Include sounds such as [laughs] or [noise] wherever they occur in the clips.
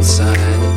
walk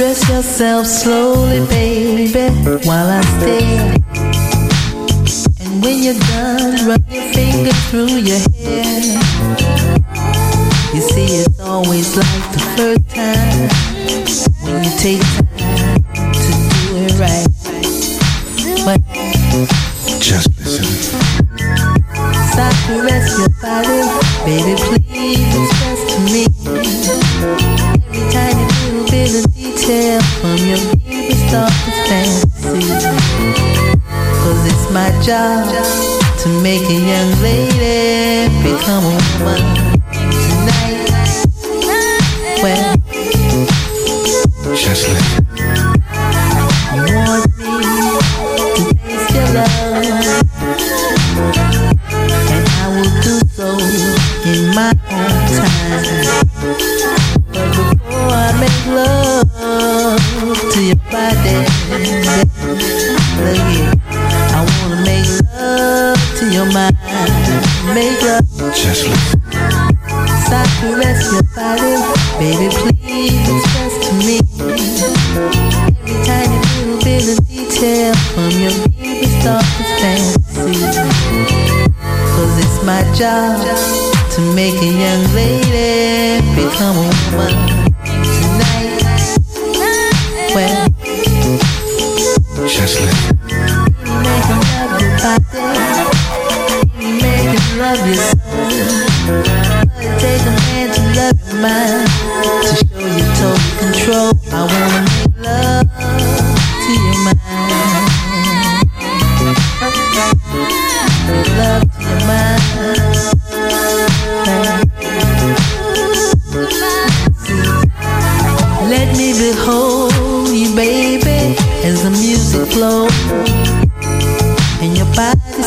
on the wild side. Undress yourself slowly, baby, while I stare. And when you're done, run your finger through your hair. You see, it's always like the first time when you take time to do it right. But just listen. Stop to rest your body, baby, please express to me every tiny little detail from your deepest, darkest fantasy. Cause it's my job to make a young lady become a woman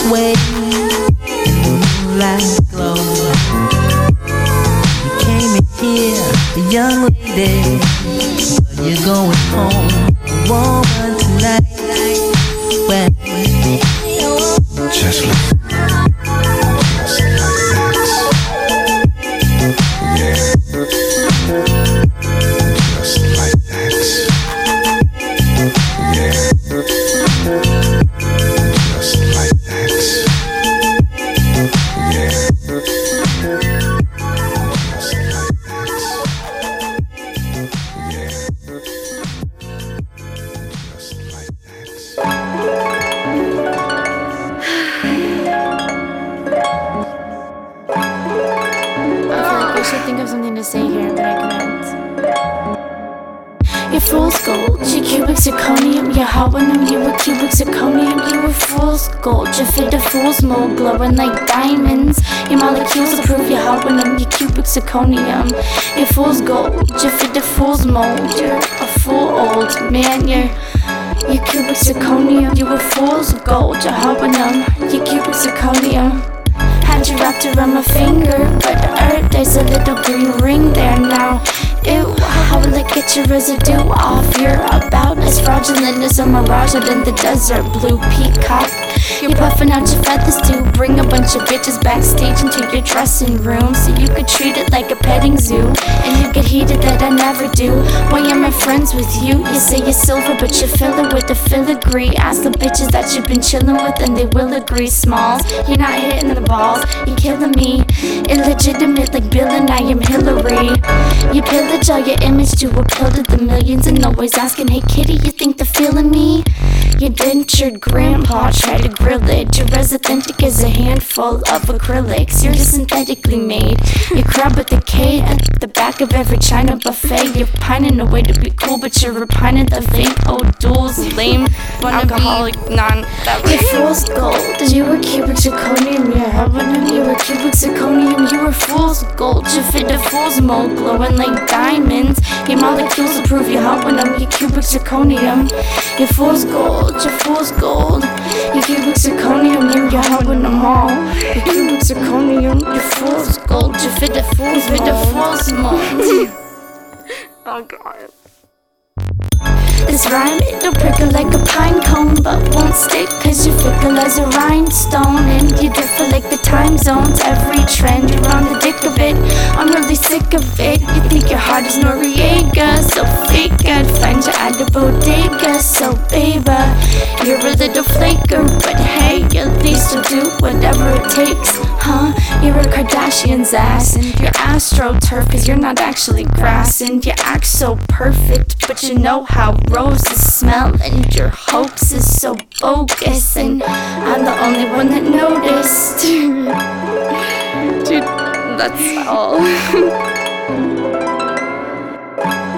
sway in glow. You came in here, a young lady, but you're going home, woman tonight. Couldn't. You're fool's gold, you're cubic zirconium, you're holonium, you were cubic zirconium, you were fool's gold, you fit a fool's mold, glowing like diamonds. Your molecules approve you're holonium, you're cubic zirconium, you're fool's gold, you fit a fool's mold, you're a fool old man, you're you're cubic zirconium, you were fool's gold, you're holonium, you're cubic zirconium. You wrapped around my finger, but the earth, there's a little green ring there now. Ew, how will I get your residue off? You're about as fraudulent as a mirage out in the desert, blue peacock. You're puffing out your feathers to bring a bunch of bitches backstage into your dressing room so you could treat it like a petting zoo. And you get heated that I never do. Why am I friends with you? You say you're silver, but you fill it with a filigree. Ask the bitches that you've been chilling with, and they will agree. Smalls, you're not hitting the balls, you're killing me. Illegitimate like Bill and I am Hillary. You pillage all your image to appeal to the millions, and always asking, Hey kitty, you think they're feeling me? Your dentured grandpa tried to grill it. You're as authentic as a handful of acrylics. You're synthetically made. You crab with the K at the back of every China buffet. You're pining away to be cool, but you're repining the fake old oh, duels. Lame, alcoholic, non. Your fool's gold. You were cubic zirconium. You're heaven. You were cubic zirconium. You were fool's gold. You fit a fool's mold, glowing like diamonds. Your molecules approve you're helping them. You cubic zirconium. Your fool's gold. Your fool's gold. You cubic zirconium. You're, helping them all. Your cubic zirconium. Your fool's gold. You fit a fool's fit a fool's mold. [laughs] oh god. This rhyme, it'll prickle like a pine cone, but won't stick cause you're fickle as a rhinestone. And you differ like the time zones. Every trend, you're on the dick of it. I'm really sick of it. You think your heart is Noriega, so fake. I'd find you at the bodega, so baby. You're a little flaker, but hey, at least you'll do whatever it takes, huh? You're a Kardashian's ass, and you're astroturf cause you're not actually grass. And you act so perfect, but you know how roses smell, and your hoax is so bogus. And I'm the only one that noticed. [laughs] Dude, that's all. [laughs]